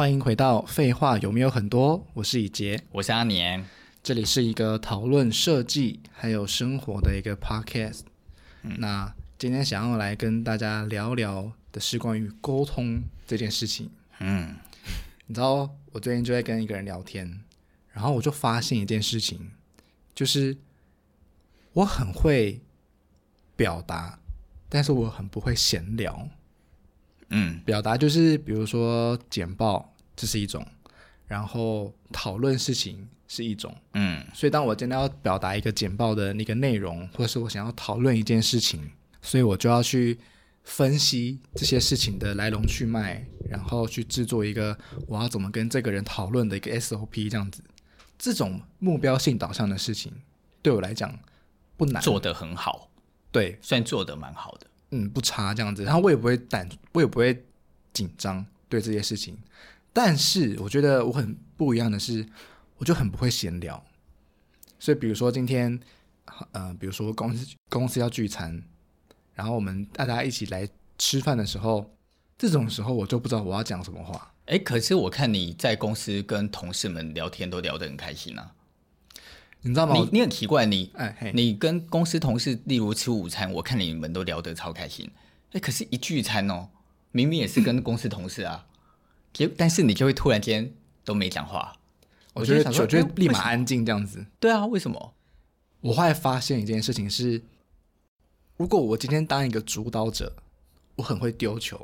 欢迎回到废话有没有很多？我是以杰，我是阿年，这里是一个讨论设计还有生活的一个 podcast。嗯，那今天想要来跟大家聊聊的是关于沟通这件事情。嗯，你知道我最近就在跟一个人聊天，然后我就发现一件事情，就是我很会表达，但是我很不会闲聊。嗯，表达就是比如说简报，这是一种，然后讨论事情是一种，嗯，所以当我真的要表达一个简报的那个内容，或者是我想要讨论一件事情，所以我就要去分析这些事情的来龙去脉，然后去制作一个我要怎么跟这个人讨论的一个 SOP，这样子，这种目标性导向的事情对我来讲不难，做得很好，对，算做得蛮好的。嗯，不差这样子，然后我也不会胆，我也不会紧张对这些事情。但是我觉得我很不一样的是，我就很不会闲聊。所以比如说今天，呃，比如说公司公司要聚餐，然后我们大家一起来吃饭的时候，这种时候我就不知道我要讲什么话。哎，可是我看你在公司跟同事们聊天都聊得很开心啊。你知道吗？你你很奇怪，你哎嘿，你跟公司同事，例如吃午餐，我看你们都聊得超开心。哎，可是，一聚餐哦，明明也是跟公司同事啊，结但是你就会突然间都没讲话。我觉得，我觉得立马安静这样子。对啊，为什么？我后来发现一件事情是，如果我今天当一个主导者，我很会丢球；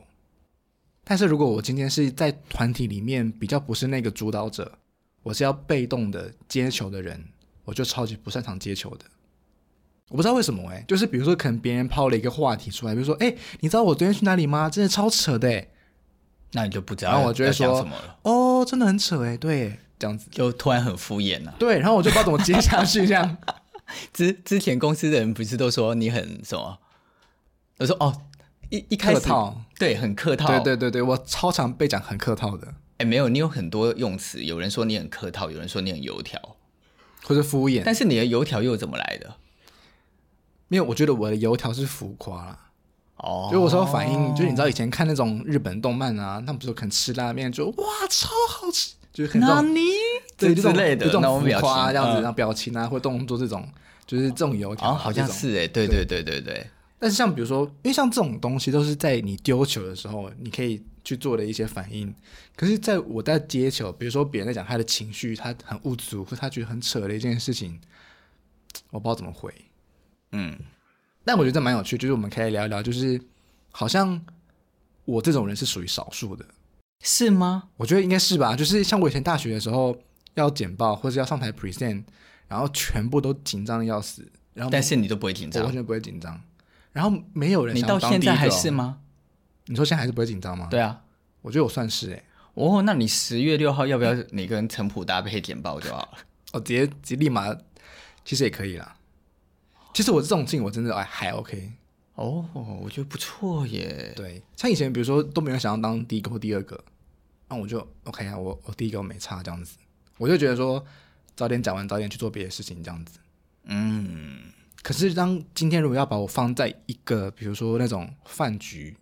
但是如果我今天是在团体里面比较不是那个主导者，我是要被动的接球的人。我就超级不擅长接球的，我不知道为什么哎、欸，就是比如说可能别人抛了一个话题出来，比如说哎、欸，你知道我昨天去哪里吗？真的超扯的哎、欸，那你就不知道，然后我就会说讲什么了哦，真的很扯哎、欸，对，这样子就突然很敷衍了、啊，对，然后我就不知道怎么接下去这样。之之前公司的人不是都说你很什么？我说哦，一一开始对，很客套，对对对对，我超常被讲很客套的，哎，没有，你有很多用词，有人说你很客套，有人说你很油条。或者敷衍，但是你的油条又怎么来的？没有，我觉得我的油条是浮夸啦。哦，就我说反应，就是你知道以前看那种日本动漫啊，他们不是可能吃拉面就哇超好吃，就是很那种对之类的这种浮夸这样子，然后表情啊或动作这种，就是这种油条，好像是哎，对对对对对。但是像比如说，因为像这种东西都是在你丢球的时候，你可以。去做的一些反应，可是在我在接球，比如说别人在讲他的情绪，他很无助，或他觉得很扯的一件事情，我不知道怎么回。嗯，但我觉得这蛮有趣，就是我们可以聊一聊，就是好像我这种人是属于少数的，是吗？我觉得应该是吧。就是像我以前大学的时候要简报或者要上台 present，然后全部都紧张的要死，然后但是你都不会紧张，我完全不会紧张，然后没有人。你到现在还是吗？你说现在还是不会紧张吗？对啊，我觉得我算是哎、欸。哦，那你十月六号要不要你跟陈普搭配简报就好了？哦，直接直接立马，其实也可以啦。其实我这种事情我真的哎还 OK。哦，我觉得不错耶。对，像以前比如说都没有想要当第一个或第二个，那我就 OK 啊，我我第一个我没差这样子，我就觉得说早点讲完早点去做别的事情这样子。嗯，可是当今天如果要把我放在一个比如说那种饭局。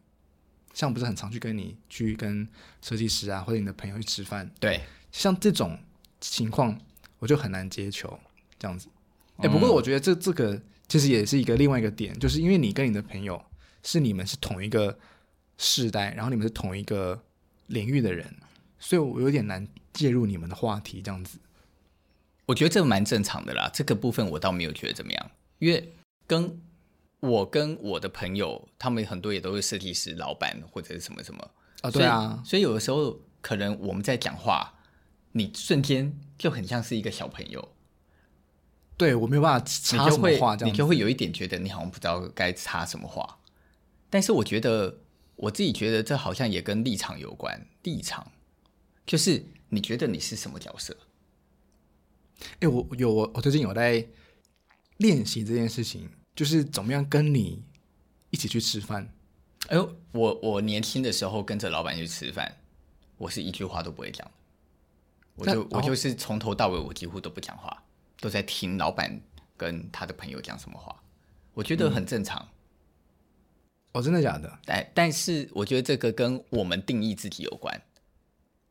像不是很常去跟你去跟设计师啊，或者你的朋友去吃饭，对，像这种情况我就很难接球这样子。哎、嗯，不过我觉得这这个其实也是一个另外一个点，就是因为你跟你的朋友是你们是同一个世代，然后你们是同一个领域的人，所以我有点难介入你们的话题这样子。我觉得这蛮正常的啦，这个部分我倒没有觉得怎么样，因为跟。我跟我的朋友，他们很多也都是设计师、老板或者是什么什么啊，对啊，所以有的时候可能我们在讲话，你瞬间就很像是一个小朋友，对我没有办法插什么话，你就会有一点觉得你好像不知道该插什么话。但是我觉得我自己觉得这好像也跟立场有关，立场就是你觉得你是什么角色？哎，我有我我最近有在练习这件事情。就是怎么样跟你一起去吃饭？哎呦，我我年轻的时候跟着老板去吃饭，我是一句话都不会讲，我就我就是从头到尾我几乎都不讲话，都在听老板跟他的朋友讲什么话，我觉得很正常。嗯、哦，真的假的？但但是我觉得这个跟我们定义自己有关。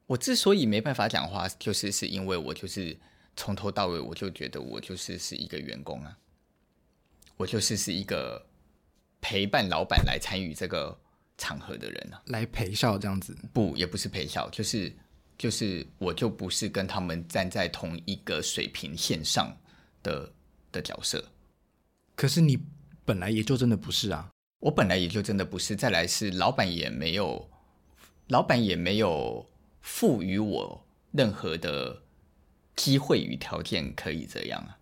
我之所以没办法讲话，就是是因为我就是从头到尾我就觉得我就是是一个员工啊，我就是是一个陪伴老板来参与这个场合的人啊，来陪笑这样子。不，也不是陪笑，就是就是我就不是跟他们站在同一个水平线上的的角色。可是你本来也就真的不是啊，我本来也就真的不是。再来是老板也没有，老板也没有。赋予我任何的机会与条件可以这样啊？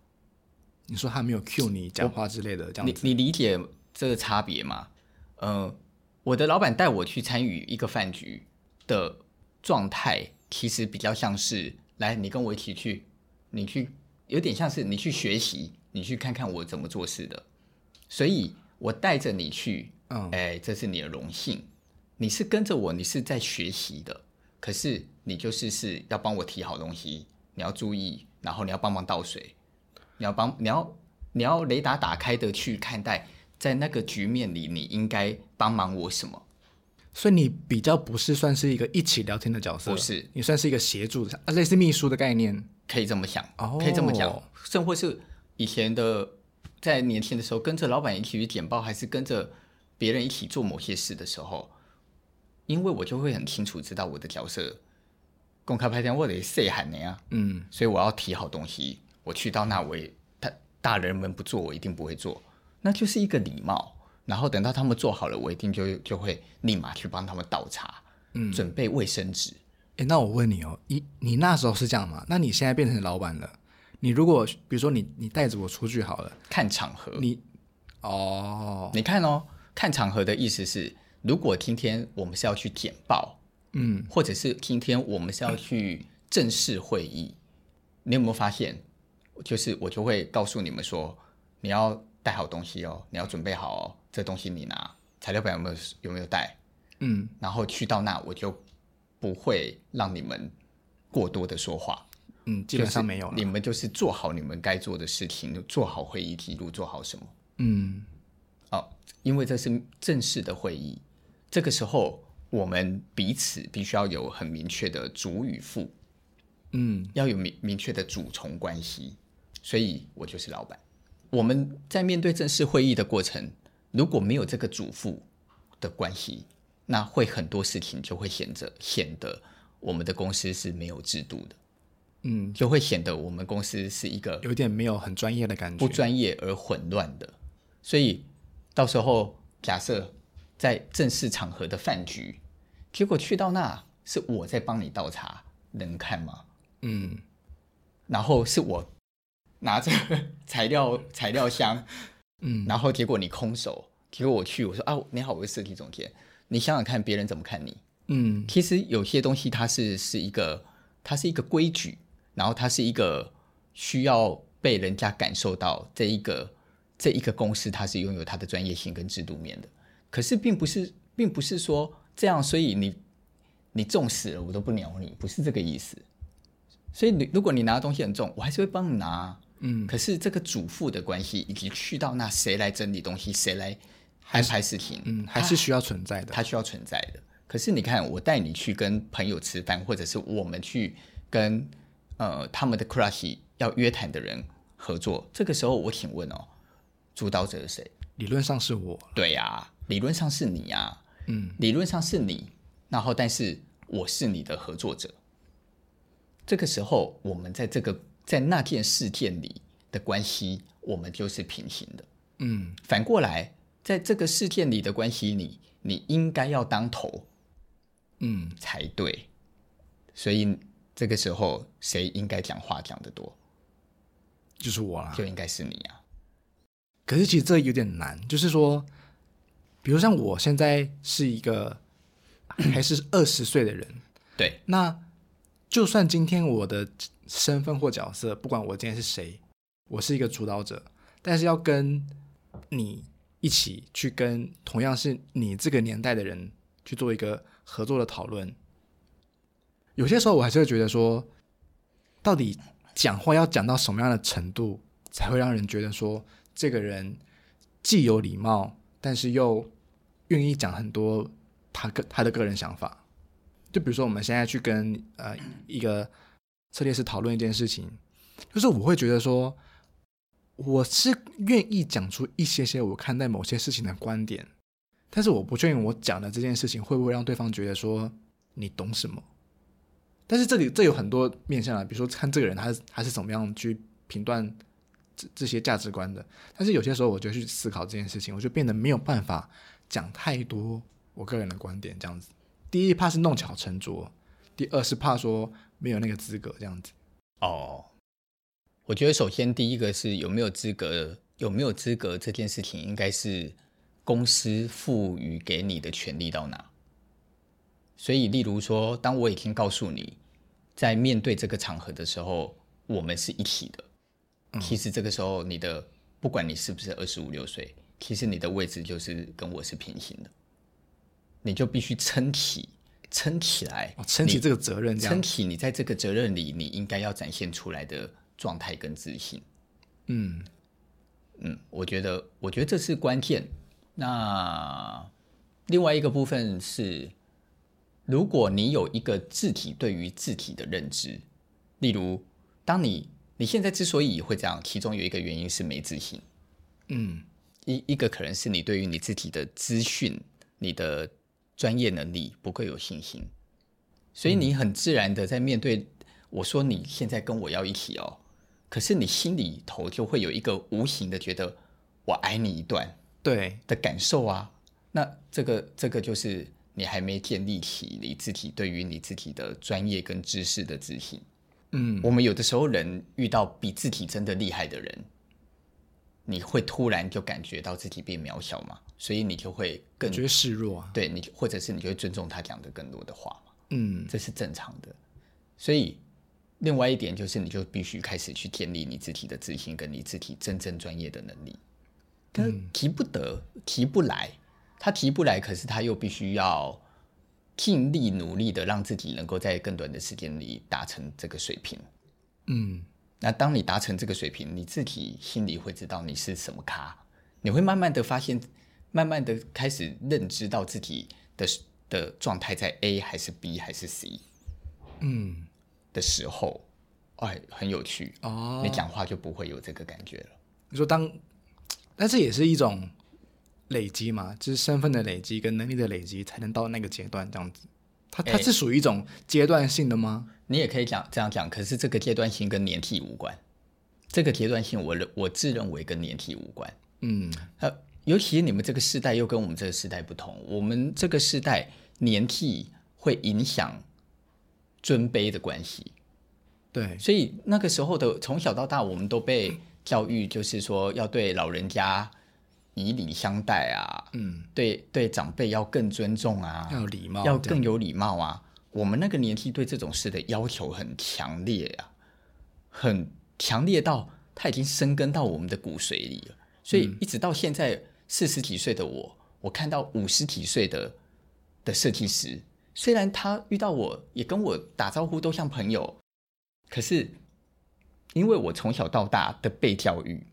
你说他没有 cue 你讲话之类的这样子？你你理解这个差别吗？呃，我的老板带我去参与一个饭局的状态，其实比较像是来，你跟我一起去，你去，有点像是你去学习，你去看看我怎么做事的，所以我带着你去，嗯，哎，这是你的荣幸，你是跟着我，你是在学习的。可是你就是是要帮我提好东西，你要注意，然后你要帮忙倒水，你要帮你要你要雷达打开的去看待，在那个局面里你应该帮忙我什么？所以你比较不是算是一个一起聊天的角色，不是，你算是一个协助的，类似秘书的概念，可以这么想，可以这么讲，哦、甚或是以前的在年轻的时候跟着老板一起去简报，还是跟着别人一起做某些事的时候。因为我就会很清楚知道我的角色，公开拍片我得谁喊你啊，嗯，所以我要提好东西。我去到那，我也大大人们不做，我一定不会做，那就是一个礼貌。然后等到他们做好了，我一定就就会立马去帮他们倒茶，嗯，准备卫生纸。诶，那我问你哦，你你那时候是这样吗？那你现在变成老板了，你如果比如说你你带着我出去好了，看场合，你哦，你看哦，看场合的意思是。如果今天我们是要去简报，嗯，或者是今天我们是要去正式会议，嗯，你有没有发现，就是我就会告诉你们说，你要带好东西哦，你要准备好哦，这东西你拿，材料表有没有有没有带？嗯，然后去到那我就不会让你们过多的说话，嗯，基本上没有了，你们就是做好你们该做的事情，做好会议记录，做好什么？嗯，哦，因为这是正式的会议。这个时候，我们彼此必须要有很明确的主与副，嗯，要有明明确的主从关系。所以我就是老板。我们在面对正式会议的过程，如果没有这个主副的关系，那会很多事情就会显得显得我们的公司是没有制度的，嗯，就会显得我们公司是一个有点没有很专业的感觉，不专业而混乱的。所以到时候假设。在正式场合的饭局，结果去到那是我在帮你倒茶，能看吗？嗯，然后是我拿着 材料材料箱，嗯，然后结果你空手，结果我去我说啊，你好，我是设计总监，你想想看别人怎么看你？嗯，其实有些东西它是是一个它是一个规矩，然后它是一个需要被人家感受到这一个这一个公司它是拥有它的专业性跟制度面的。可是并不是，并不是说这样，所以你你重死了，我都不鸟你，不是这个意思。所以你如果你拿的东西很重，我还是会帮你拿。嗯。可是这个主妇的关系，以及去到那谁来整理东西，谁来安排事情，嗯，还是需要存在的。它需要存在的。可是你看，我带你去跟朋友吃饭，或者是我们去跟呃他们的 crush 要约谈的人合作，这个时候我请问哦，主导者是谁？理论上是我。对呀、啊。理论上是你啊，嗯，理论上是你，然后但是我是你的合作者。这个时候，我们在这个在那件事件里的关系，我们就是平行的，嗯。反过来，在这个事件里的关系里，你应该要当头，嗯，才对。所以这个时候，谁应该讲话讲得多？就是我啊，就应该是你啊。可是其实这有点难，就是说。比如像我现在是一个还是二十岁的人，对，那就算今天我的身份或角色，不管我今天是谁，我是一个主导者，但是要跟你一起去跟同样是你这个年代的人去做一个合作的讨论，有些时候我还是会觉得说，到底讲话要讲到什么样的程度，才会让人觉得说这个人既有礼貌。但是又愿意讲很多他个他的个人想法，就比如说我们现在去跟呃一个策略师讨论一件事情，就是我会觉得说，我是愿意讲出一些些我看待某些事情的观点，但是我不确定我讲的这件事情会不会让对方觉得说你懂什么。但是这里这有很多面向啊，比如说看这个人他是他是怎么样去评断这这些价值观的。但是有些时候我就去思考这件事情，我就变得没有办法讲太多我个人的观点这样子。第一怕是弄巧成拙，第二是怕说没有那个资格这样子。哦，我觉得首先第一个是有没有资格，有没有资格这件事情，应该是公司赋予给你的权利到哪。所以，例如说，当我已经告诉你，在面对这个场合的时候，我们是一起的。其实这个时候，你的不管你是不是二十五六岁，其实你的位置就是跟我是平行的。你就必须撑起，撑起来，撑起这个责任，撑起你在这个责任里，你应该要展现出来的状态跟自信。嗯嗯，我觉得，我觉得这是关键。那另外一个部分是，如果你有一个自体对于自体的认知，例如，当你你现在之所以会这样，其中有一个原因是没自信。嗯，一一个可能是你对于你自己的资讯，你的。专业能力不够有信心，所以你很自然的在面对我说你现在跟我要一起哦，可是你心里头就会有一个无形的觉得我矮你一段对的感受啊。那这个这个就是你还没建立起你自己对于你自己的专业跟知识的自信。嗯，我们有的时候人遇到比自己真的厉害的人。你会突然就感觉到自己变渺小嘛？所以你就会更觉得示弱啊。对你，或者是你就会尊重他讲的更多的话嘛。嗯，这是正常的。所以另外一点就是，你就必须开始去建立你自己的自信，跟你自己真正专业的能力。他提不得，提不来，他提不来，可是他又必须要尽力努力的让自己能够在更短的时间里达成这个水平。嗯。那当你达成这个水平，你自己心里会知道你是什么咖，你会慢慢的发现，慢慢的开始认知到自己的的状态在 A 还是 B 还是 C，嗯的时候，哎，很有趣哦，你讲话就不会有这个感觉了。你说当，但是也是一种累积嘛，就是身份的累积跟能力的累积，才能到那个阶段这样子。它它是属于一种阶段性的吗？你也可以讲这样讲，可是这个阶段性跟年纪无关。这个阶段性我，我认我自认为跟年纪无关。嗯，呃，尤其你们这个时代又跟我们这个时代不同，我们这个时代年纪会影响尊卑的关系。对，所以那个时候的从小到大，我们都被教育，就是说要对老人家以礼相待啊，嗯，对对长辈要更尊重啊，要有礼貌，要更有礼貌啊。我们那个年纪对这种事的要求很强烈啊，很强烈到它已经生根到我们的骨髓里了。所以一直到现在四十几岁的我，我看到五十几岁的的设计师，虽然他遇到我也跟我打招呼都像朋友，可是因为我从小到大的被教育，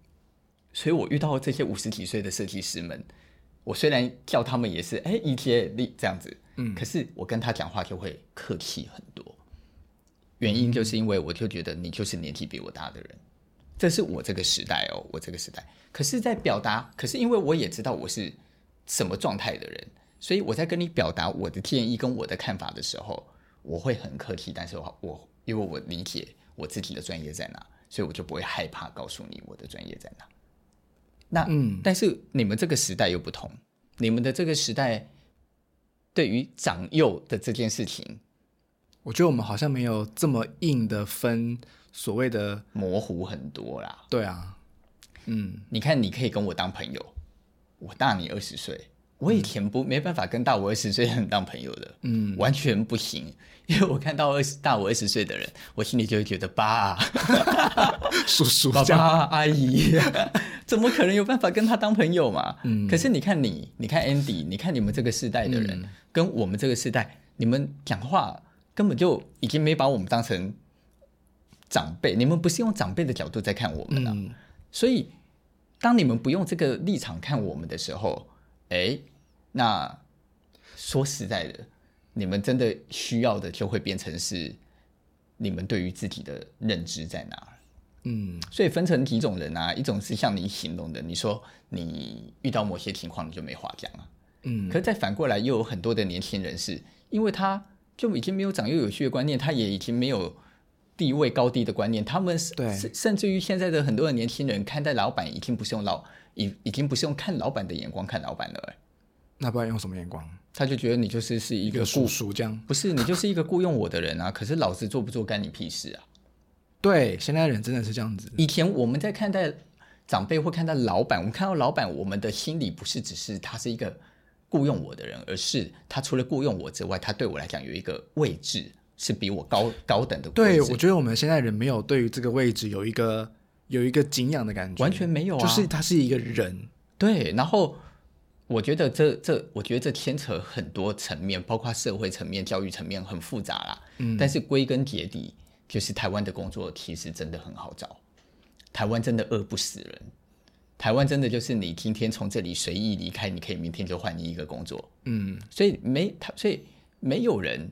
所以我遇到这些五十几岁的设计师们，我虽然叫他们也是哎一接力这样子。嗯，可是我跟他讲话就会客气很多，原因就是因为我就觉得你就是年纪比我大的人，这是我这个时代哦，我这个时代。可是，在表达，可是因为我也知道我是什么状态的人，所以我在跟你表达我的建议跟我的看法的时候，我会很客气，但是我我因为我理解我自己的专业在哪，所以我就不会害怕告诉你我的专业在哪。那嗯，但是你们这个时代又不同，你们的这个时代。对于长幼的这件事情，我觉得我们好像没有这么硬的分所谓的模糊很多啦。对啊，嗯，你看，你可以跟我当朋友，我大你二十岁，我以前不、嗯、没办法跟大我二十岁的人当朋友的，嗯，完全不行，因为我看到二十大我二十岁的人，我心里就会觉得爸、叔叔、爸爸、阿姨。怎么可能有办法跟他当朋友嘛？嗯，可是你看你，你看 Andy，你看你们这个世代的人，嗯、跟我们这个世代，你们讲话根本就已经没把我们当成长辈，你们不是用长辈的角度在看我们了。嗯、所以，当你们不用这个立场看我们的时候，哎，那说实在的，你们真的需要的就会变成是你们对于自己的认知在哪儿。嗯，所以分成几种人啊，一种是像你形容的，你说你遇到某些情况你就没话讲了。嗯，可是再反过来，又有很多的年轻人是因为他就已经没有长幼有序的观念，他也已经没有地位高低的观念，他们对甚甚至于现在的很多的年轻人看待老板，已经不是用老已已经不是用看老板的眼光看老板了。那不然用什么眼光？他就觉得你就是是一个叔叔这样，不是你就是一个雇佣我的人啊。可是老子做不做干你屁事啊？对，现在人真的是这样子。以前我们在看待长辈或看待老板，我们看到老板，我们的心里不是只是他是一个雇佣我的人，而是他除了雇佣我之外，他对我来讲有一个位置是比我高高等的。对，我觉得我们现在人没有对于这个位置有一个有一个敬仰的感觉，完全没有啊，就是他是一个人。对，然后。我觉得这这，我觉得这牵扯很多层面，包括社会层面、教育层面，很复杂啦。嗯，但是归根结底，就是台湾的工作其实真的很好找，台湾真的饿不死人，台湾真的就是你今天从这里随意离开，你可以明天就换你一个工作。嗯，所以没他，所以没有人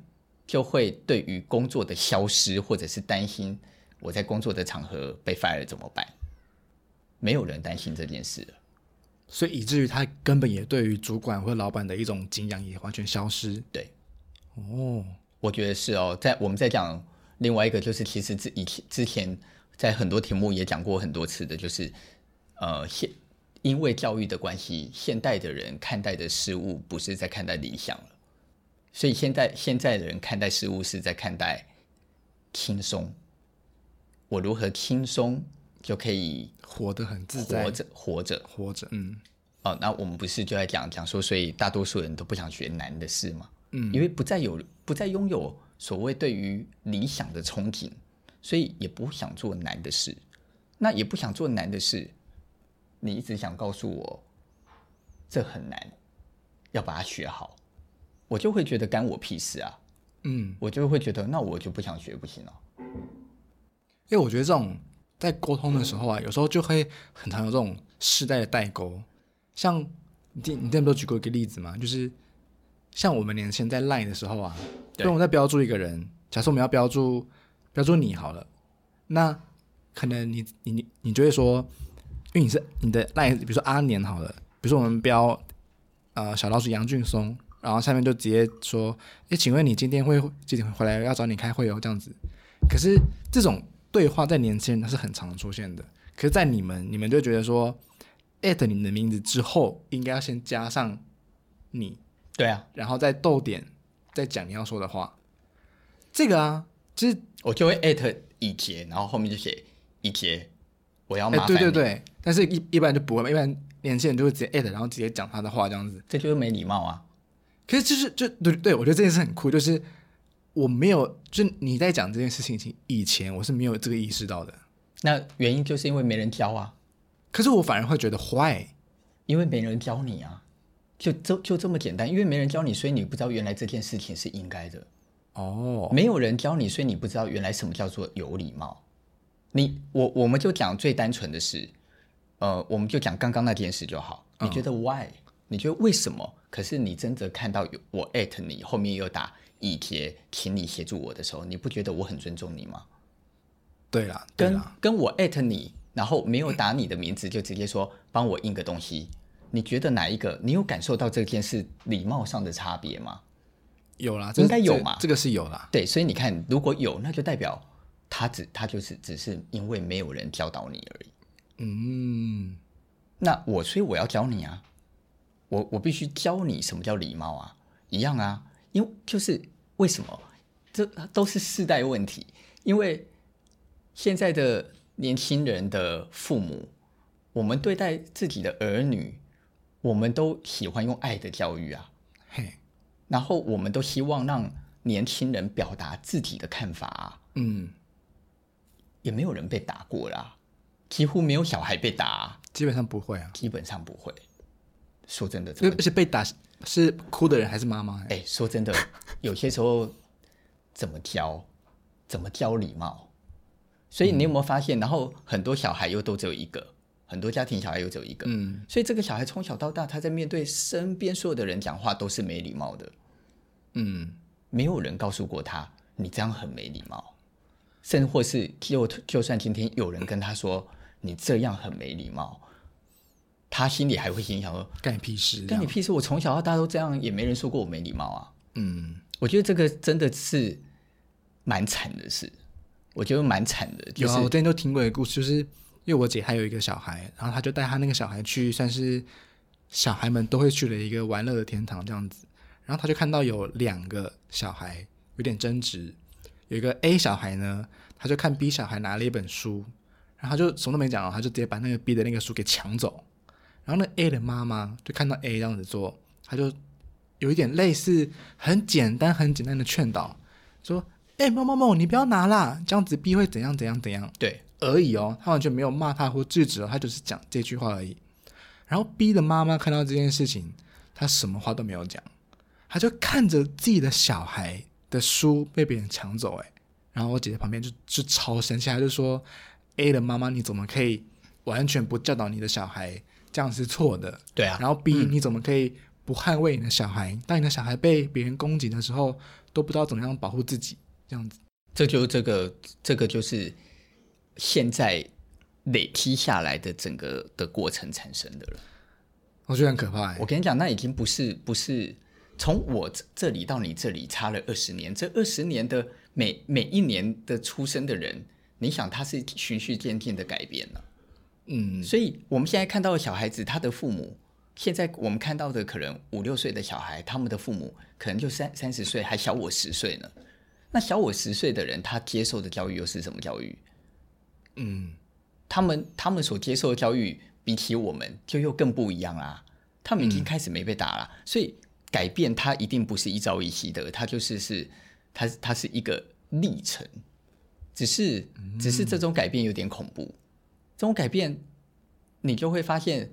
就会对于工作的消失，或者是担心我在工作的场合被 fire 了怎么办？没有人担心这件事了。所以以至于他根本也对于主管或老板的一种敬仰也完全消失。对，哦，我觉得是哦。在我们在讲另外一个，就是其实之以前之前在很多题目也讲过很多次的，就是呃现因为教育的关系，现代的人看待的事物不是在看待理想了，所以现在现在的人看待事物是在看待轻松。我如何轻松？就可以活得很自在，活着，活着，活着。嗯，哦，那我们不是就在讲讲说，所以大多数人都不想学难的事吗？嗯，因为不再有，不再拥有所谓对于理想的憧憬，所以也不想做难的事。那也不想做难的事，你一直想告诉我这很难，要把它学好，我就会觉得干我屁事啊。嗯，我就会觉得那我就不想学，不行了。因为我觉得这种。在沟通的时候啊，有时候就会很常有这种世代的代沟。像你你之前不是举过一个例子吗？就是像我们年轻人在 line 的时候啊，对，我们在标注一个人，假设我们要标注标注你好了，那可能你你你你就会说，因为你是你的 line，比如说阿年好了，比如说我们标呃小老鼠杨俊松，然后下面就直接说，诶，请问你今天会几点回来？要找你开会哦，这样子。可是这种。对话在年轻人他是很常出现的，可是，在你们，你们就觉得说，艾特你的名字之后，应该要先加上你，对啊，然后再逗点，再讲你要说的话。这个啊，就是我就会艾特以杰，然后后面就写以杰，我要麻烦、欸、对对对，但是一一般就不会，一般年轻人就会直接艾特，然后直接讲他的话，这样子，这就是没礼貌啊。可是就是就对对，我觉得这件事很酷，就是。我没有，就你在讲这件事情以前，我是没有这个意识到的。那原因就是因为没人教啊。可是我反而会觉得坏，因为没人教你啊，就就就这么简单。因为没人教你，所以你不知道原来这件事情是应该的。哦，没有人教你，所以你不知道原来什么叫做有礼貌。你我我们就讲最单纯的事，呃，我们就讲刚刚那件事就好。你觉得 why？、嗯、你觉得为什么？可是你真的看到有我艾特你后面又打。以洁，请你协助我的时候，你不觉得我很尊重你吗？对啦，对啦跟跟我艾特你，然后没有打你的名字，就直接说帮我印个东西，你觉得哪一个？你有感受到这件事礼貌上的差别吗？有啦，应该有嘛，这，这个是有啦。对，所以你看，如果有，那就代表他只他就是只是因为没有人教导你而已。嗯，那我所以我要教你啊，我我必须教你什么叫礼貌啊，一样啊。因为就是为什么，这都是世代问题。因为现在的年轻人的父母，我们对待自己的儿女，我们都喜欢用爱的教育啊。嘿，然后我们都希望让年轻人表达自己的看法啊。嗯，也没有人被打过啦，几乎没有小孩被打啊，基本上不会啊，基本上不会。说真的，而且被打。是哭的人还是妈妈？哎，说真的，有些时候怎么教，怎么教礼貌？所以你有没有发现？嗯、然后很多小孩又都只有一个，很多家庭小孩又只有一个。嗯，所以这个小孩从小到大，他在面对身边所有的人讲话都是没礼貌的。嗯，没有人告诉过他，你这样很没礼貌，甚或是就就算今天有人跟他说你这样很没礼貌，他心里还会心想说干你屁事，干你屁事！我从小到大都这样，也没人说过我没礼貌啊。嗯，我觉得这个真的是蛮惨的事，我觉得蛮惨的。就是、有啊，我之前都听过一个故事，就是因为我姐还有一个小孩，然后他就带他那个小孩去，算是小孩们都会去的一个玩乐的天堂这样子。然后他就看到有两个小孩有点争执，有一个 A 小孩呢，他就看 B 小孩拿了一本书，然后他就什么都没讲，他就直接把那个 B 的那个书给抢走。然后那 A 的妈妈就看到 A 这样子做，她就有一点类似很简单很简单的劝导，说：“哎，某某某，你不要拿啦，这样子 B 会怎样怎样怎样。”对，而已哦，他完全没有骂他或制止哦，他就是讲这句话而已。然后 B 的妈妈看到这件事情，她什么话都没有讲。她就看着自己的小孩的书被别人抢走，哎，然后我姐姐旁边就就超生气，她就说：“A 的妈妈，你怎么可以完全不教导你的小孩？这样是错的。”对啊。然后 B，、嗯、你怎么可以不捍卫你的小孩？当你的小孩被别人攻击的时候，都不知道怎么样保护自己，这样子。这就这个这个就是现在累积下来的整个的过程产生的了。我觉得很可怕。我跟你讲，那已经不是不是。从我这里到你这里差了二十年，这二十年的每每一年的出生的人，你想他是循序渐进的改变了，嗯，所以我们现在看到的小孩子，他的父母，现在我们看到的可能五六岁的小孩，他们的父母可能就三三十岁，还小我十岁呢。那小我十岁的人，他接受的教育又是什么教育？嗯，他们他们所接受的教育，比起我们就又更不一样啦。他们已经开始没被打了，嗯、所以。改变它一定不是一朝一夕的，它就是是它它是一个历程，只是只是这种改变有点恐怖。这种改变，你就会发现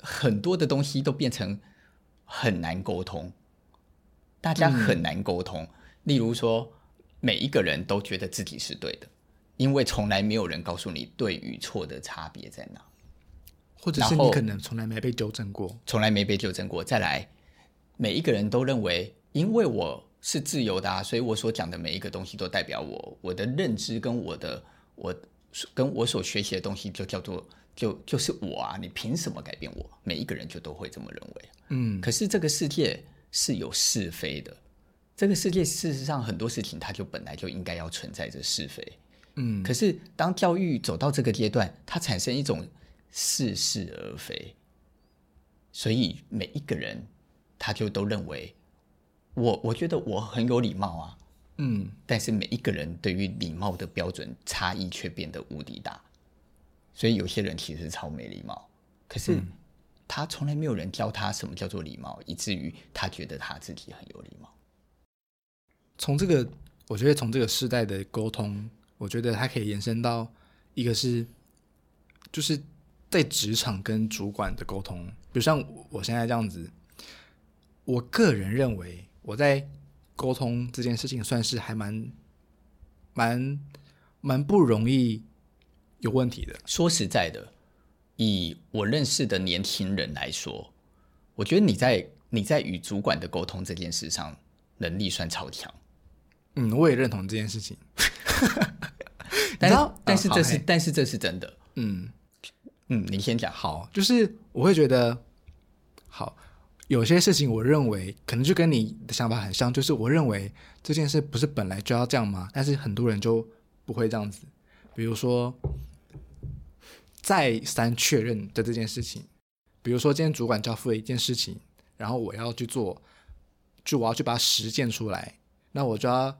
很多的东西都变成很难沟通，大家很难沟通。嗯、例如说，每一个人都觉得自己是对的，因为从来没有人告诉你对与错的差别在哪，或者是你可能从来没被纠正过，从来没被纠正过。再来。每一个人都认为，因为我是自由的啊，所以我所讲的每一个东西都代表我，我的认知跟我的我跟我所学习的东西就叫做就就是我啊，你凭什么改变我？每一个人就都会这么认为。嗯，可是这个世界是有是非的，这个世界事实上很多事情它就本来就应该要存在着是非。嗯，可是当教育走到这个阶段，它产生一种似是而非，所以每一个人。他就都认为我，我觉得我很有礼貌啊，嗯，但是每一个人对于礼貌的标准差异却变得无敌大，所以有些人其实超没礼貌，可是他从来没有人教他什么叫做礼貌，以至于他觉得他自己很有礼貌。从这个，我觉得从这个世代的沟通，我觉得它可以延伸到一个是，就是在职场跟主管的沟通，比如像我现在这样子。我个人认为，我在沟通这件事情算是还蛮、蛮、蛮不容易有问题的。说实在的，以我认识的年轻人来说，我觉得你在你在与主管的沟通这件事上能力算超强。嗯，我也认同这件事情。但是，但是这是，但是这是真的。嗯嗯，你先讲。好，就是我会觉得好。有些事情，我认为可能就跟你的想法很像，就是我认为这件事不是本来就要这样吗？但是很多人就不会这样子。比如说，再三确认的这件事情，比如说今天主管交付了一件事情，然后我要去做，就我要去把它实践出来，那我就要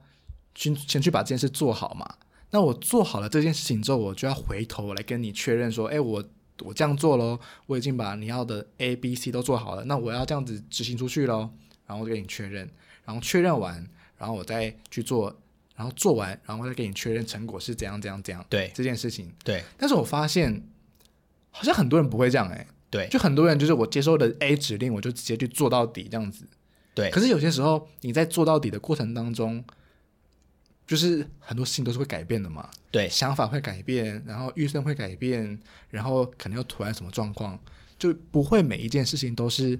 先先去把这件事做好嘛。那我做好了这件事情之后，我就要回头来跟你确认说，哎，我。我这样做喽，我已经把你要的 A、B、C 都做好了，那我要这样子执行出去喽，然后我就给你确认，然后确认完，然后我再去做，然后做完，然后再给你确认成果是怎样怎样怎样。对这件事情，对。但是我发现好像很多人不会这样哎、欸，对，就很多人就是我接收的 A 指令，我就直接去做到底这样子。对。可是有些时候你在做到底的过程当中。就是很多事情都是会改变的嘛，对，想法会改变，然后预算会改变，然后可能又突然什么状况，就不会每一件事情都是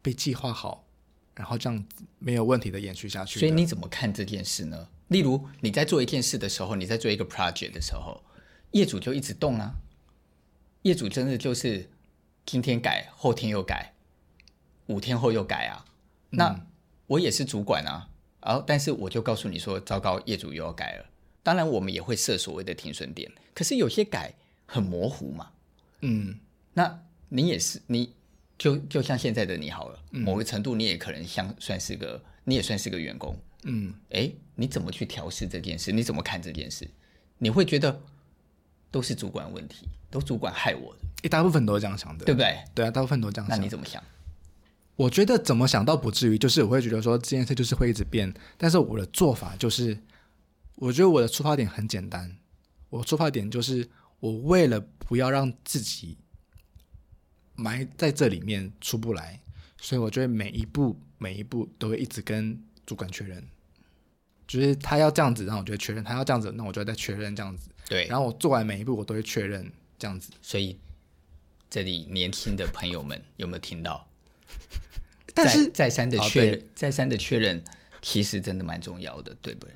被计划好，然后这样子没有问题的延续下去。所以你怎么看这件事呢？例如你在做一件事的时候，你在做一个 project 的时候，业主就一直动啊，业主真的就是今天改，后天又改，五天后又改啊。那我也是主管啊，然后但是我就告诉你说，糟糕，业主又要改了。当然我们也会设所谓的停损点，可是有些改很模糊嘛。嗯，那你也是，你就就像现在的你好了，嗯、某个程度你也可能像算是个，你也算是个员工。嗯，哎，你怎么去调试这件事？你怎么看这件事？你会觉得都是主管问题，都主管害我的。一大部分都是这样想的，对不对？对啊，大部分都这样想。那你怎么想？我觉得怎么想倒不至于，就是我会觉得说这件事就是会一直变。但是我的做法就是，我觉得我的出发点很简单，我出发点就是我为了不要让自己埋在这里面出不来，所以我觉得每一步每一步都会一直跟主管确认。就是他要这样子，然后我就会确认；他要这样子，那我就再确认这样子。对，然后我做完每一步，我都会确认这样子。所以，这里年轻的朋友们有没有听到？但是再三的确认，再三的确认，其实真的蛮重要的，对不对？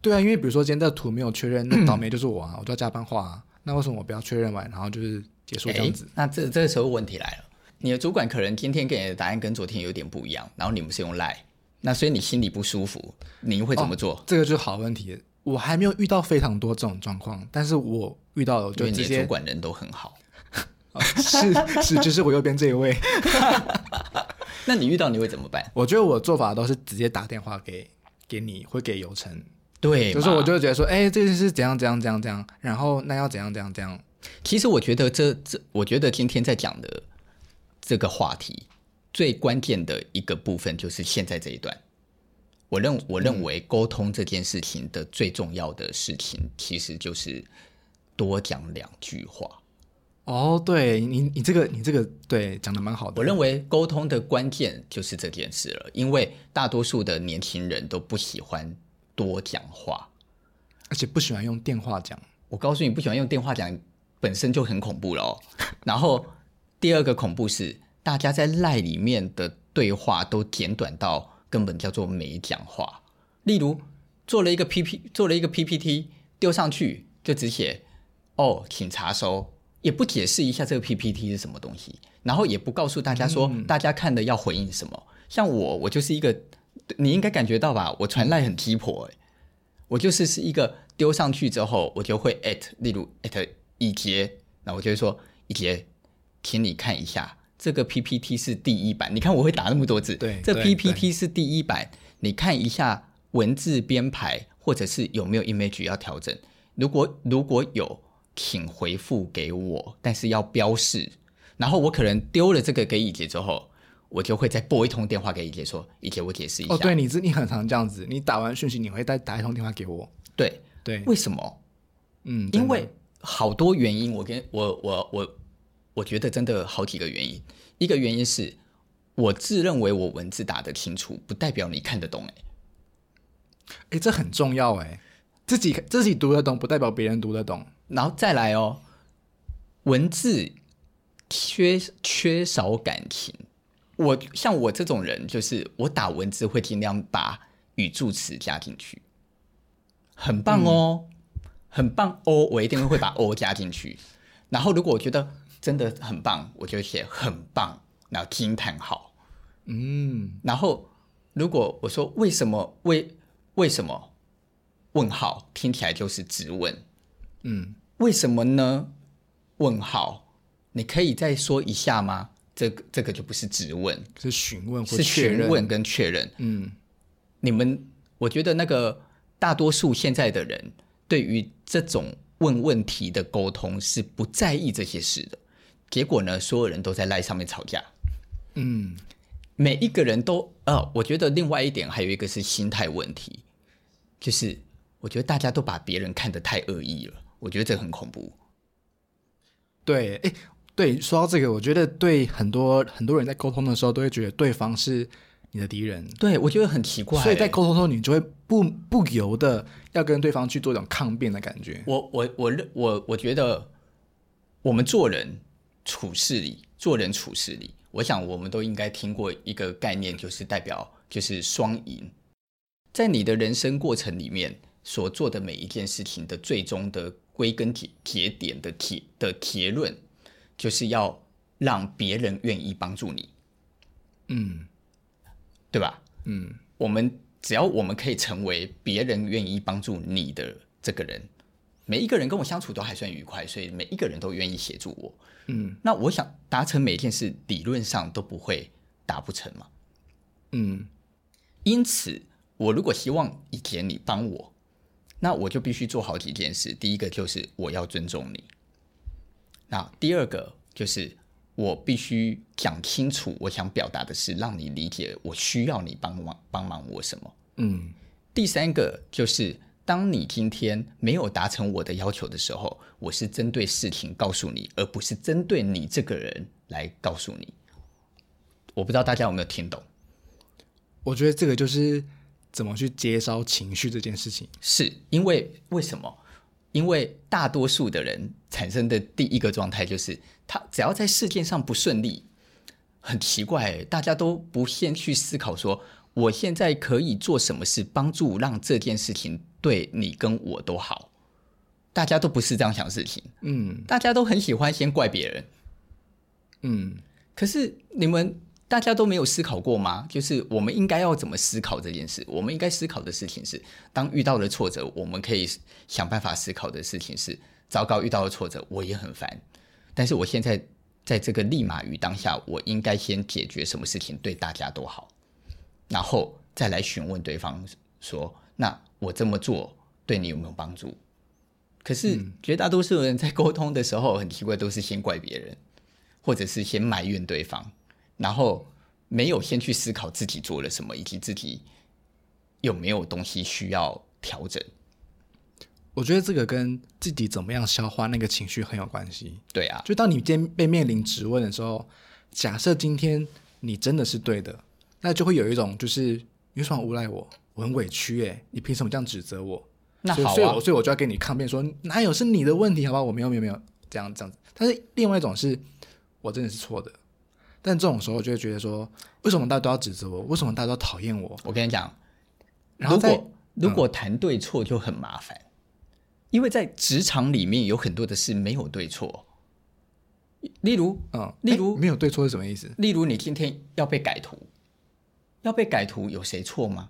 对啊，因为比如说今天这个图没有确认，那倒霉 就是我啊，我就要加班画啊。那为什么我不要确认完，然后就是结束这样子？那这这个时候问题来了，你的主管可能今天给你的答案跟昨天有点不一样，然后你们是用赖。那所以你心里不舒服，你会怎么做？哦、这个就是好问题。我还没有遇到非常多这种状况，但是我遇到了就直接，因为你的主管人都很好。哦、是是，就是我右边这一位。那你遇到你会怎么办？我觉得我做法都是直接打电话给给你，会给有成。对，就是我就会觉得说，哎，这件事怎样怎样怎样怎样，然后那要怎样怎样怎样。其实我觉得这这，我觉得今天在讲的这个话题。最关键的一个部分就是现在这一段，我认我认为沟通这件事情的最重要的事情，其实就是多讲两句话。哦，对你，你这个你这个对讲的蛮好的。我认为沟通的关键就是这件事了，因为大多数的年轻人都不喜欢多讲话，而且不喜欢用电话讲。我告诉你，不喜欢用电话讲本身就很恐怖了哦。然后第二个恐怖是。大家在赖里面的对话都简短到根本叫做没讲话。例如做了一个 P P 做了一个 P P T 丢上去，就只写哦，请查收，也不解释一下这个 P P T 是什么东西，然后也不告诉大家说大家看的要回应什么。嗯、像我，我就是一个你应该感觉到吧，我传赖很鸡婆哎，我就是是一个丢上去之后，我就会 at 例如 at 一杰，那我就会说一杰，请你看一下。这个 PPT 是第一版，你看我会打那么多字。对，这 PPT 是第一版，你看一下文字编排，或者是有没有 image 要调整。如果如果有，请回复给我，但是要标示。然后我可能丢了这个给乙姐之后，我就会再拨一通电话给乙姐说：“乙姐，我解释一下。”哦，对，你这你很常这样子，你打完讯息你会再打一通电话给我。对对，为什么？嗯，因为好多原因，我跟我我我。我觉得真的好几个原因，一个原因是我自认为我文字打得清楚，不代表你看得懂。哎，哎，这很重要哎，自己自己读得懂，不代表别人读得懂。然后再来哦，文字缺缺少感情。我像我这种人，就是我打文字会尽量把语助词加进去，很棒哦，嗯、很棒哦，我一定会把 哦加进去。然后如果我觉得。真的很棒，我就写很棒，然后惊叹号，嗯，然后如果我说为什么为为什么问号听起来就是质问，嗯，为什么呢？问号，你可以再说一下吗？这个这个就不是质问，是询问，是询问跟确认。嗯，你们我觉得那个大多数现在的人对于这种问问题的沟通是不在意这些事的。结果呢，所有人都在赖上面吵架。嗯，每一个人都呃，我觉得另外一点还有一个是心态问题，就是我觉得大家都把别人看得太恶意了，我觉得这很恐怖。对，哎，对，说到这个，我觉得对很多很多人在沟通的时候，都会觉得对方是你的敌人。对，我觉得很奇怪，所以在沟通的时候，你就会不不由得要跟对方去做一种抗辩的感觉。我我我我我觉得我们做人。处事里，做人处事里，我想我们都应该听过一个概念，就是代表就是双赢。在你的人生过程里面所做的每一件事情的最终的归根结结点的结的结论，就是要让别人愿意帮助你，嗯，对吧？嗯，我们只要我们可以成为别人愿意帮助你的这个人，每一个人跟我相处都还算愉快，所以每一个人都愿意协助我。嗯，那我想达成每一件事，理论上都不会达不成嘛。嗯，因此。我如果希望以前你帮我，那我就必须做好几件事。第一个就是我要尊重你，那第二个就是我必须讲清楚我想表达的是，让你理解我需要你帮忙帮忙我什么。嗯，第三个就是当你今天没有达成我的要求的时候，我是针对事情告诉你，而不是针对你这个人来告诉你。我不知道大家有没有听懂？我觉得这个就是。怎么去接收情绪这件事情？是因为为什么？因为大多数的人产生的第一个状态就是，他只要在事件上不顺利，很奇怪，大家都不先去思考说，我现在可以做什么事帮助让这件事情对你跟我都好。大家都不是这样想事情，嗯，大家都很喜欢先怪别人，嗯，可是你们。大家都没有思考过吗？就是我们应该要怎么思考这件事？我们应该思考的事情是，当遇到了挫折，我们可以想办法思考的事情是：糟糕，遇到了挫折，我也很烦。但是我现在在这个立马与当下，我应该先解决什么事情对大家都好，然后再来询问对方说：那我这么做对你有没有帮助？可是绝大多数人在沟通的时候，很奇怪，都是先怪别人，或者是先埋怨对方。然后没有先去思考自己做了什么，以及自己有没有东西需要调整。我觉得这个跟自己怎么样消化那个情绪很有关系。对啊，就当你今天被面临质问的时候，假设今天你真的是对的，那就会有一种就是你为什么诬赖我？我很委屈诶，你凭什么这样指责我？那好啊，所以，所以我，所以我就要跟你抗辩说，哪有是你的问题？好吧，我没有，没有，没有这样这样子。但是另外一种是我真的是错的。但这种时候，我就会觉得说，为什么大家都要指责我？为什么大家都讨厌我？我跟你讲，然后如果如果谈对错就很麻烦，嗯，因为在职场里面有很多的事没有对错。例如，嗯，例如没有对错是什么意思？例如，你今天要被改图，要被改图有谁错吗？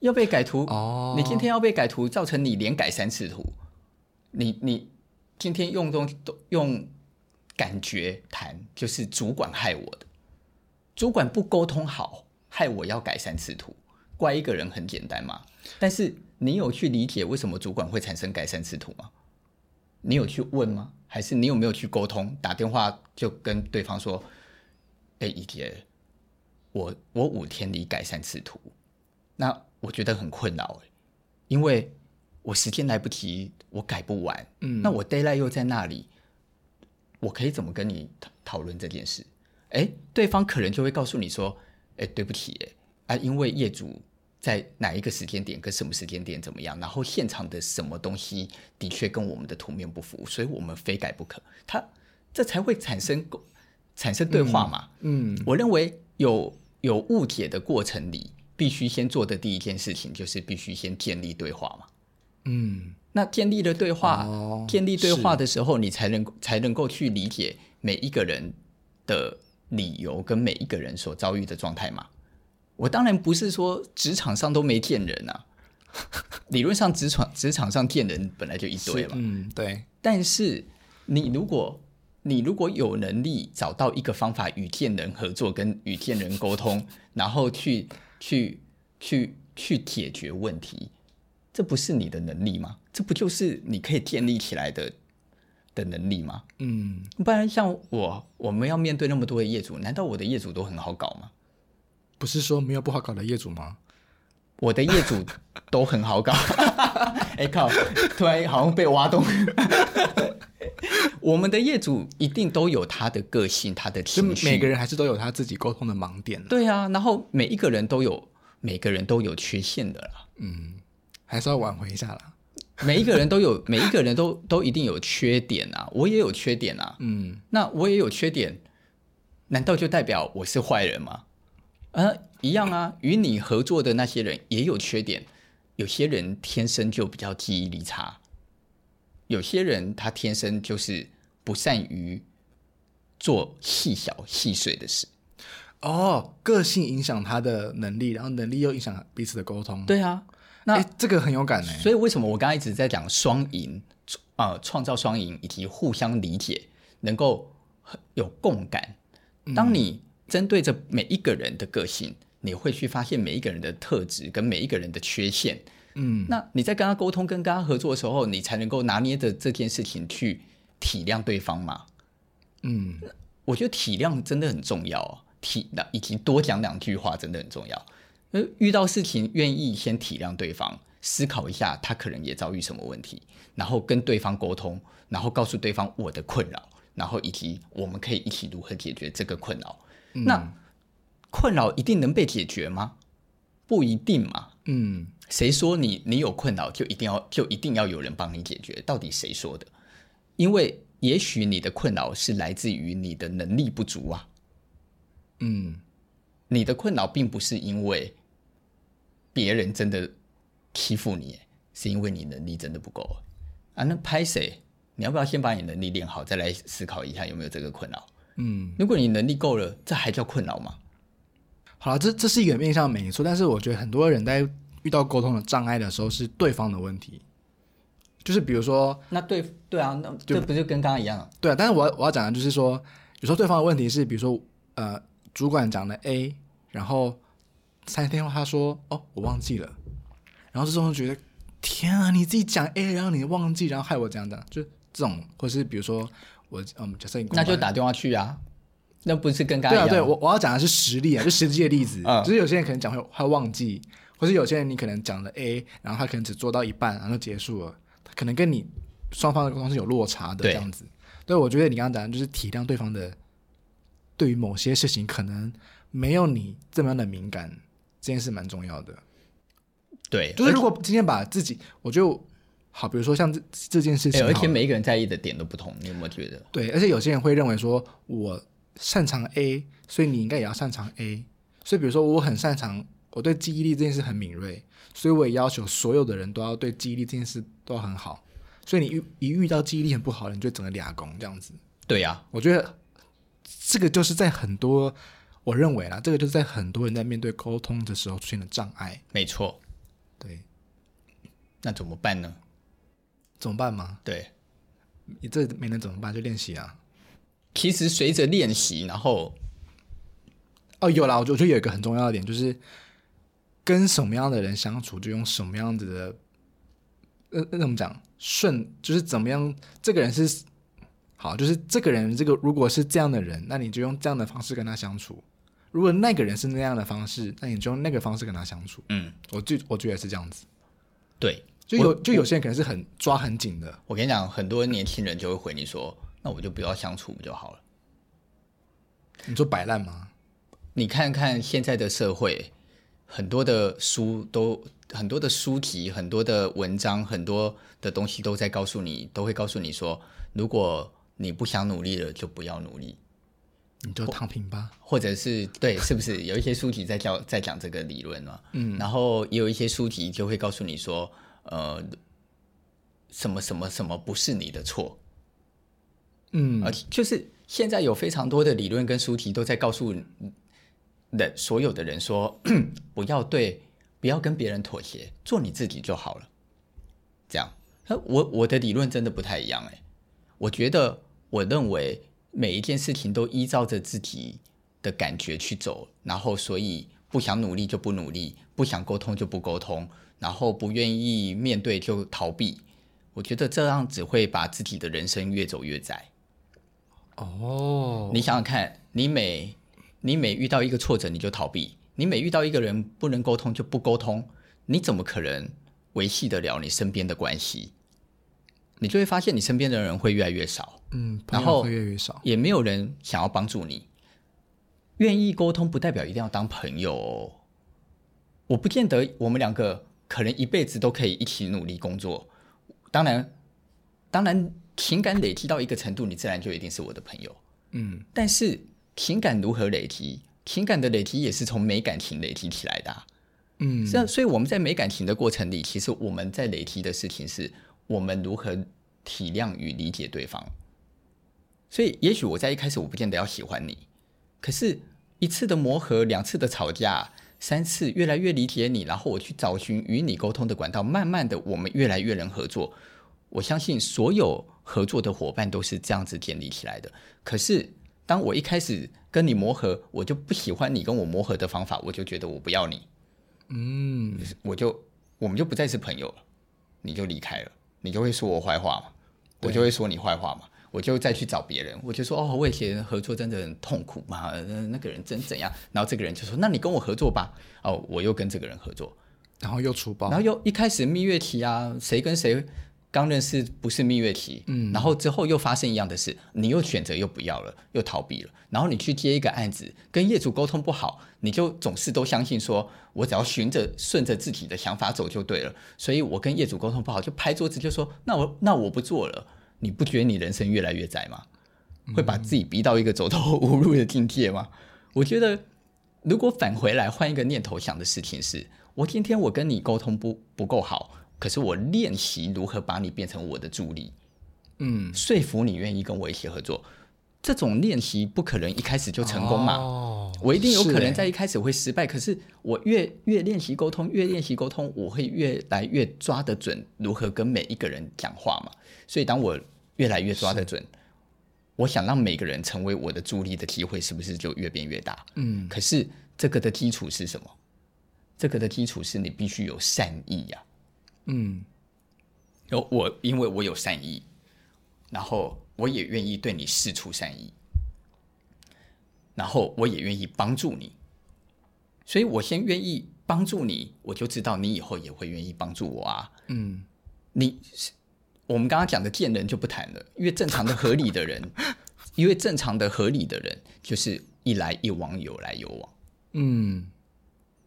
要被改图哦，你今天要被改图，造成你连改三次图，你你今天用东西都用。感觉谈就是主管害我的，主管不沟通好，害我要改善次图，怪一个人很简单嘛。但是你有去理解为什么主管会产生改善次图吗？你有去问吗？还是你有没有去沟通？打电话就跟对方说：“哎，怡姐，我我五天里改善次图，那我觉得很困扰，因为我时间来不及，我改不完。嗯，那我 d a y l i g h t 又在那里。”我可以怎么跟你讨讨论这件事？哎，对方可能就会告诉你说：“哎，对不起，哎，啊，因为业主在哪一个时间点跟什么时间点怎么样，然后现场的什么东西的确跟我们的图面不符，所以我们非改不可。他这才会产生产生对话嘛。嗯，嗯，我认为有有误解的过程里，必须先做的第一件事情就是必须先建立对话嘛。嗯。那天地的对话，哦，建立对话的时候，你才能才能够去理解每一个人的理由跟每一个人所遭遇的状态嘛。我当然不是说职场上都没见人啊，理论上职场职场上见人本来就一堆嘛。嗯，对。但是你如果你如果有能力找到一个方法与见人合作，跟与见人沟通，然后去去去去解决问题。这不是你的能力吗？这不就是你可以建立起来的的能力吗？嗯，不然像我，我们要面对那么多的业主，难道我的业主都很好搞吗？不是说没有不好搞的业主吗？我的业主 都很好搞。哎靠！突然好像被挖洞。我们的业主一定都有他的个性，他的情绪。每个人还是都有他自己沟通的盲点。对啊，然后每一个人都有每个人都有缺陷的啦。嗯。还是要挽回一下啦。每一个人都有，每一个人都都一定有缺点啊，我也有缺点啊。嗯，那我也有缺点，难道就代表我是坏人吗？呃，一样啊，与你合作的那些人也有缺点，有些人天生就比较记忆力差，有些人他天生就是不善于做细小细碎的事。哦，个性影响他的能力，然后能力又影响彼此的沟通。对啊，那这个很有感呢。所以为什么我刚才一直在讲双赢，呃，创造双赢以及互相理解，能够有共感。当你针对着每一个人的个性，嗯，你会去发现每一个人的特质跟每一个人的缺陷。嗯，那你在跟他沟通、跟跟他合作的时候，你才能够拿捏着这件事情去体谅对方嘛。嗯，我觉得体谅真的很重要哦。体以及多讲两句话真的很重要。呃，遇到事情愿意先体谅对方，思考一下他可能也遭遇什么问题，然后跟对方沟通，然后告诉对方我的困扰，然后以及我们可以一起如何解决这个困扰。嗯、那困扰一定能被解决吗？不一定嘛。嗯，谁说你你有困扰就一定要就一定要有人帮你解决？到底谁说的？因为也许你的困扰是来自于你的能力不足啊。嗯，你的困扰并不是因为别人真的欺负你，是因为你能力真的不够啊。那拍谁？你要不要先把你能力练好，再来思考一下有没有这个困扰？嗯，如果你能力够了，这还叫困扰吗？好了，这这是一个面向没错，但是我觉得很多人在遇到沟通的障碍的时候，是对方的问题。就是比如说，那对对啊，那这不就跟刚刚一样？对啊，但是我我要讲的就是说，有时候对方的问题是，比如说呃。主管讲了 A，然后三天后他说：“哦，我忘记了。”然后这种觉得天啊，你自己讲 A，然后你忘记，然后害我这样讲，就这种，或是比如说我嗯，假设你那就打电话去啊，那不是跟刚刚？对啊，对我我要讲的是实例啊，就实际的例子。嗯，就是有些人可能讲会会忘记，或是有些人你可能讲了 A，然后他可能只做到一半，然后就结束了，他可能跟你双方的沟通是有落差的这样子。对，对，我觉得你刚刚讲的就是体谅对方的。对于某些事情，可能没有你这么样的敏感，这件事蛮重要的。对，就是如果今天把自己，我就好，比如说像这这件事情，而且每一个人在意的点都不同，你有没有觉得？对，而且有些人会认为说，我擅长 A，所以你应该也要擅长 A。所以，比如说我很擅长，我对记忆力这件事很敏锐，所以我也要求所有的人都要对记忆力这件事都很好。所以你遇一遇到记忆力很不好的人，就整个俩工这样子。对呀、啊，我觉得。这个就是在很多，我认为啦，这个就是在很多人在面对沟通的时候出现的障碍。没错，对。那怎么办呢？怎么办吗？对，你这没能怎么办？就练习啊。其实随着练习，然后，哦，有啦，我觉得有一个很重要的点，就是跟什么样的人相处，就用什么样子的，呃，那怎么讲？顺就是怎么样？这个人是。好，就是这个人，这个如果是这样的人，那你就用这样的方式跟他相处；如果那个人是那样的方式，那你就用那个方式跟他相处。嗯，我就我觉得是这样子。对，就有就有些人可能是很抓很紧的。我跟你讲，很多年轻人就会回你说：“那我就不要相处不就好了？”你说摆烂吗？你看看现在的社会，很多的书都很多的书籍，很多的文章，很多的东西都在告诉你，都会告诉你说，如果你不想努力了，就不要努力，你就躺平吧。或者是对，是不是有一些书籍在教在讲这个理论嘛？嗯，然后也有一些书籍就会告诉你说，呃，什么什么什么不是你的错。嗯，而且就是现在有非常多的理论跟书籍都在告诉人所有的人说，不要对，不要跟别人妥协，做你自己就好了。这样，我我的理论真的不太一样哎。我觉得，我认为每一件事情都依照着自己的感觉去走，然后所以不想努力就不努力，不想沟通就不沟通，然后不愿意面对就逃避。我觉得这样只会把自己的人生越走越窄。哦，你想想看，你每你每遇到一个挫折你就逃避，你每遇到一个人不能沟通就不沟通，你怎么可能维系得了你身边的关系？你就会发现，你身边的人会越来越少，嗯，然后会越来越少，也没有人想要帮助你。愿意沟通不代表一定要当朋友哦。我不见得我们两个可能一辈子都可以一起努力工作。当然，当然情感累积到一个程度，你自然就一定是我的朋友。嗯，但是情感如何累积？情感的累积也是从没感情累积起来的啊。嗯，这样，所以我们在没感情的过程里，其实我们在累积的事情是我们如何体谅与理解对方。所以，也许我在一开始我不见得要喜欢你，可是一次的磨合，两次的吵架，三次越来越理解你，然后我去找寻与你沟通的管道，慢慢的我们越来越能合作。我相信所有合作的伙伴都是这样子建立起来的。可是，当我一开始跟你磨合，我就不喜欢你跟我磨合的方法，我就觉得我不要你，嗯，我就我们就不再是朋友了，你就离开了，你就会说我坏话嘛，我就会说你坏话嘛，我就再去找别人，我就说哦，我以前合作真的很痛苦嘛，那个人真怎样？然后这个人就说，那你跟我合作吧，哦，我又跟这个人合作，然后又出包，然后又一开始蜜月期啊，谁跟谁？刚认识不是蜜月期，嗯，然后之后又发生一样的事，你又选择又不要了，又逃避了，然后你去接一个案子，跟业主沟通不好，你就总是都相信说，我只要循着顺着自己的想法走就对了，所以我跟业主沟通不好，就拍桌子就说，那我那我不做了，你不觉得你人生越来越窄吗？会把自己逼到一个走投无路的境界吗？我觉得，如果返回来换一个念头想的事情是，我今天我跟你沟通不不够好。可是我练习如何把你变成我的助力，嗯，说服你愿意跟我一起合作，这种练习不可能一开始就成功嘛，哦，我一定有可能在一开始会失败。是，可是我越越练习沟通，越练习沟通，我会越来越抓得准如何跟每一个人讲话嘛。所以当我越来越抓得准，我想让每个人成为我的助力的机会，是不是就越变越大？嗯，可是这个的基础是什么？这个的基础是你必须有善意呀，啊。嗯，有我，因为我有善意，然后我也愿意对你释出善意，然后我也愿意帮助你，所以我先愿意帮助你，我就知道你以后也会愿意帮助我啊。嗯，你我们刚刚讲的贱人就不谈了，因为正常的合理的人，因为正常的合理的人就是一来一往，有来有往。嗯，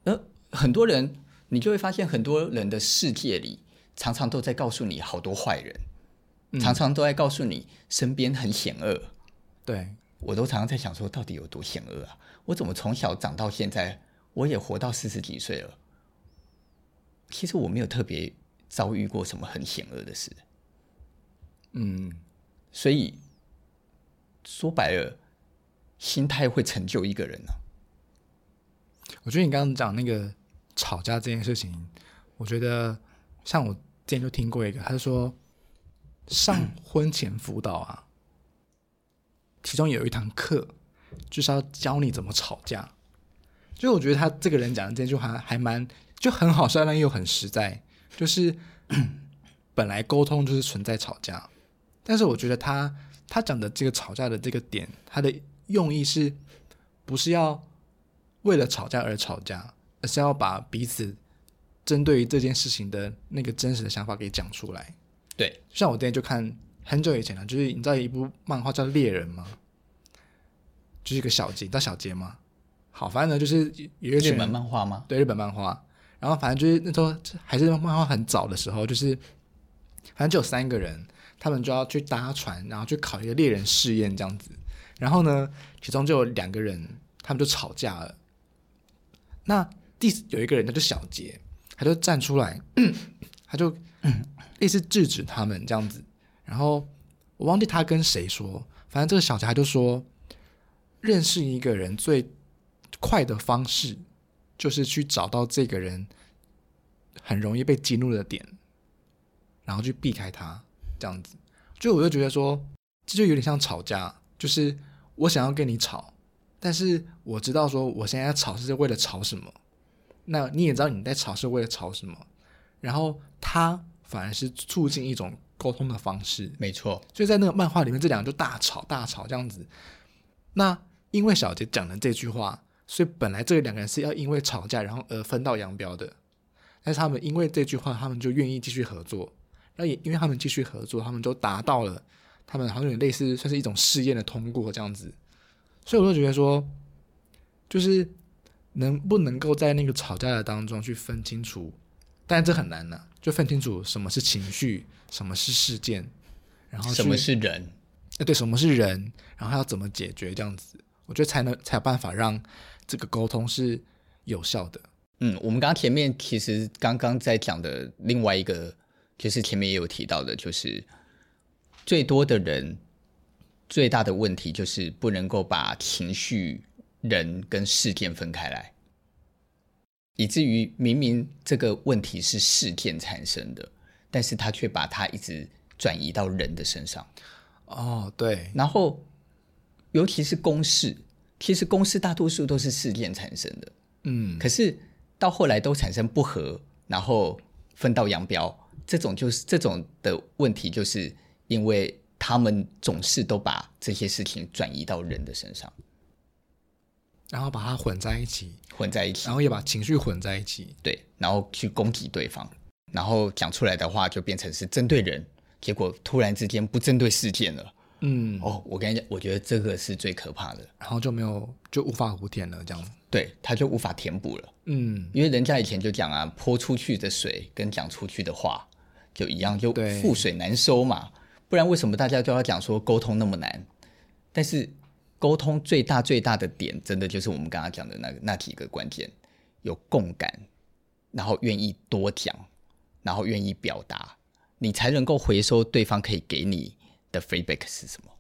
呃，很多人。你就会发现，很多人的世界里，常常都在告诉你好多坏人，嗯、常常都在告诉你身边很险恶。对，我都常常在想说，到底有多险恶啊？我怎么从小长到现在，我也活到四十几岁了，其实我没有特别遭遇过什么很险恶的事。嗯，所以说白了，心态会成就一个人呢、啊。我觉得你刚刚讲那个。吵架这件事情，我觉得像我之前就听过一个，他就说上婚前辅导啊，其中有一堂课就是要教你怎么吵架。就我觉得他这个人讲的这句话还蛮就很好笑，但又很实在。就是 本来沟通就是存在吵架，但是我觉得他他讲的这个吵架的这个点，他的用意是不是要为了吵架而吵架？是要把彼此针对于这件事情的那个真实的想法给讲出来。对，像我今天就看很久以前了，就是你知道一部漫画叫《猎人》吗？就是一个小杰，你知道小杰吗？好，反正呢就是有一个日本漫画吗？对，日本漫画。然后反正就是那时候还是漫画很早的时候，就是反正就有三个人，他们就要去搭船，然后去考一个猎人试验这样子。然后呢，其中就有两个人，他们就吵架了。那第有一个人，他就小杰，他就站出来，他就类似制止他们这样子。然后我忘记他跟谁说，反正这个小杰他就说，认识一个人最快的方式，就是去找到这个人很容易被激怒的点，然后去避开他这样子。就我就觉得说，这就有点像吵架，就是我想要跟你吵，但是我知道说我现在吵是为了吵什么。那你也知道你在吵是为了吵什么，然后他反而是促进一种沟通的方式，没错。所以在那个漫画里面，这两个就大吵大吵这样子。那因为小杰讲了这句话，所以本来这两个人是要因为吵架然后而分道扬镳的，但是他们因为这句话，他们就愿意继续合作。那也因为他们继续合作，他们就达到了他们好像有点类似算是一种试验的通过这样子。所以我就觉得说，就是。能不能够在那个吵架的当中去分清楚？但这很难呢、啊，就分清楚什么是情绪，什么是事件，然后什么是人？哎，对，什么是人？然后要怎么解决这样子？我觉得才能才有办法让这个沟通是有效的。嗯，我们刚刚前面其实刚刚在讲的另外一个，就是前面也有提到的，就是最多的人最大的问题就是不能够把情绪、人跟事件分开来，以至于明明这个问题是事件产生的，但是他却把它一直转移到人的身上。哦，对，然后尤其是公事，其实公事大多数都是事件产生的，嗯，可是。到后来都产生不和，然后分道扬镳，这种就是这种的问题，就是因为他们总是都把这些事情转移到人的身上，然后把它混在一起，混在一起，然后也把情绪混在一起，对，然后去攻击对方，然后讲出来的话就变成是针对人，结果突然之间不针对事件了。嗯，哦，我跟你讲，我觉得这个是最可怕的，然后就没有就无法无天了，这样。子，对，他就无法填补了，嗯，因为人家以前就讲啊，泼出去的水跟讲出去的话就一样，就覆水难收嘛，不然为什么大家都要讲说沟通那么难？但是沟通最大最大的点，真的就是我们刚刚讲的那那几个关键，有共感，然后愿意多讲，然后愿意表达，你才能够回收对方可以给你的 feedback 是什么？